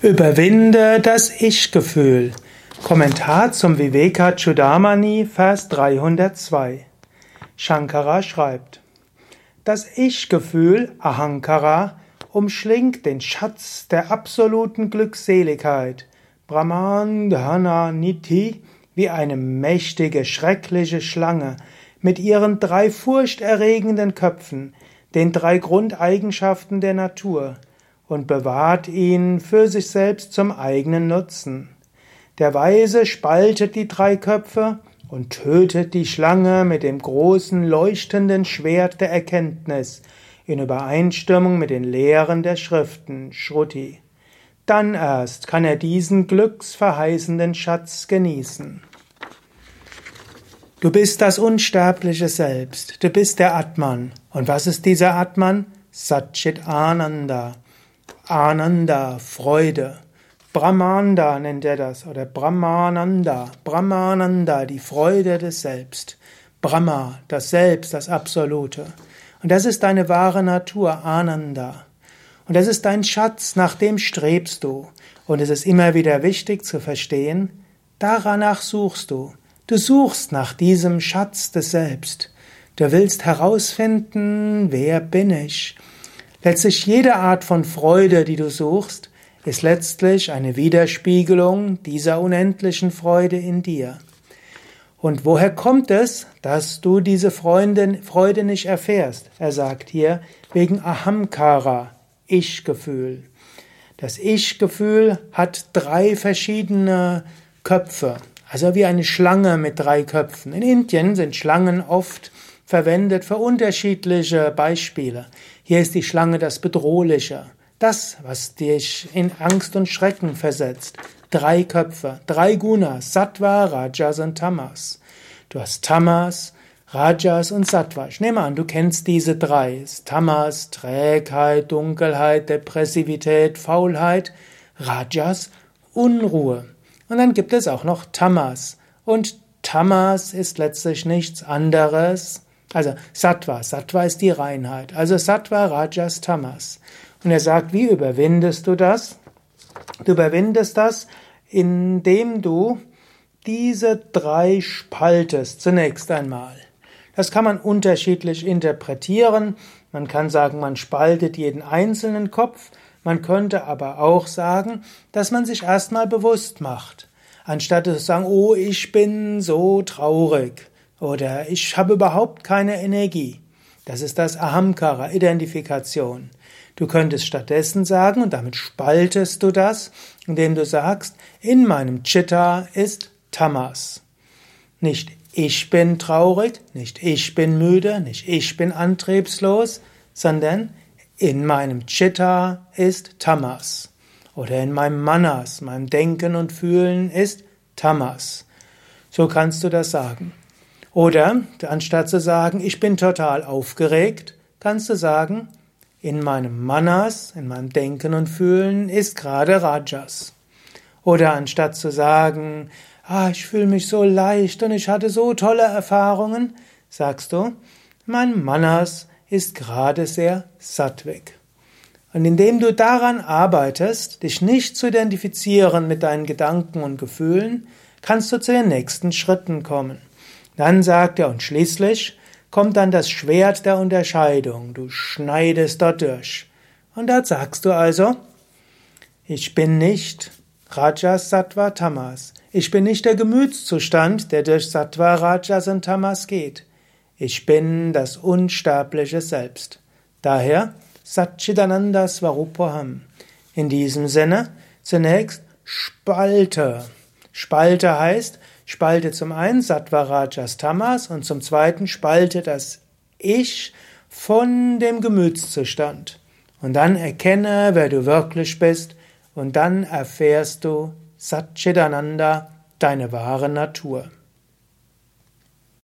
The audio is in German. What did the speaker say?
Überwinde das Ich-Gefühl. Kommentar zum Viveka Chudamani, Vers 302. Shankara schreibt, das Ich-Gefühl, Ahankara, umschlingt den Schatz der absoluten Glückseligkeit, Brahman Dhana Niti, wie eine mächtige, schreckliche Schlange mit ihren drei furchterregenden Köpfen, den drei Grundeigenschaften der Natur, und bewahrt ihn für sich selbst zum eigenen Nutzen. Der Weise spaltet die drei Köpfe und tötet die Schlange mit dem großen leuchtenden Schwert der Erkenntnis in Übereinstimmung mit den Lehren der Schriften Shruti. Dann erst kann er diesen glücksverheißenden Schatz genießen. Du bist das unsterbliche Selbst, du bist der Atman. Und was ist dieser Atman? Satchit Ananda. Ananda, Freude. Brahmanda nennt er das, oder Brahmananda, Brahmananda, die Freude des Selbst. Brahma, das Selbst, das Absolute. Und das ist deine wahre Natur, Ananda. Und das ist dein Schatz, nach dem strebst du. Und es ist immer wieder wichtig zu verstehen, danach suchst du. Du suchst nach diesem Schatz des Selbst. Du willst herausfinden, wer bin ich? Letztlich jede Art von Freude, die du suchst, ist letztlich eine Widerspiegelung dieser unendlichen Freude in dir. Und woher kommt es, dass du diese Freude, Freude nicht erfährst? Er sagt hier, wegen Ahamkara, Ich-Gefühl. Das Ich-Gefühl hat drei verschiedene Köpfe, also wie eine Schlange mit drei Köpfen. In Indien sind Schlangen oft verwendet für unterschiedliche Beispiele. Hier ist die Schlange das Bedrohliche, das, was dich in Angst und Schrecken versetzt. Drei Köpfe, drei Gunas, Sattva, Rajas und Tamas. Du hast Tamas, Rajas und Sattva. Ich nehme an, du kennst diese drei. Tamas, Trägheit, Dunkelheit, Depressivität, Faulheit. Rajas, Unruhe. Und dann gibt es auch noch Tamas. Und Tamas ist letztlich nichts anderes also Sattva, Sattva ist die Reinheit. Also Sattva, Rajas, Tamas. Und er sagt, wie überwindest du das? Du überwindest das, indem du diese drei spaltest zunächst einmal. Das kann man unterschiedlich interpretieren. Man kann sagen, man spaltet jeden einzelnen Kopf. Man könnte aber auch sagen, dass man sich erstmal bewusst macht. Anstatt zu sagen, oh, ich bin so traurig oder ich habe überhaupt keine Energie. Das ist das Ahamkara, Identifikation. Du könntest stattdessen sagen, und damit spaltest du das, indem du sagst, in meinem Chitta ist Tamas. Nicht ich bin traurig, nicht ich bin müde, nicht ich bin antriebslos, sondern in meinem Chitta ist Tamas. Oder in meinem Manas, meinem Denken und Fühlen ist Tamas. So kannst du das sagen. Oder anstatt zu sagen, ich bin total aufgeregt, kannst du sagen, in meinem Manas, in meinem Denken und Fühlen ist gerade Rajas. Oder anstatt zu sagen, ah, ich fühle mich so leicht und ich hatte so tolle Erfahrungen, sagst du, mein Manas ist gerade sehr sattweg. Und indem du daran arbeitest, dich nicht zu identifizieren mit deinen Gedanken und Gefühlen, kannst du zu den nächsten Schritten kommen. Dann sagt er, und schließlich kommt dann das Schwert der Unterscheidung. Du schneidest dort durch. Und da sagst du also, ich bin nicht Rajas, Sattva, Tamas. Ich bin nicht der Gemütszustand, der durch Sattva, Rajas und Tamas geht. Ich bin das unsterbliche Selbst. Daher Satchidananda Svarupaham. In diesem Sinne zunächst Spalte. Spalte heißt, spalte zum einen Sattva Rajas Tamas und zum zweiten spalte das Ich von dem Gemütszustand. Und dann erkenne, wer du wirklich bist und dann erfährst du Satchidananda, deine wahre Natur.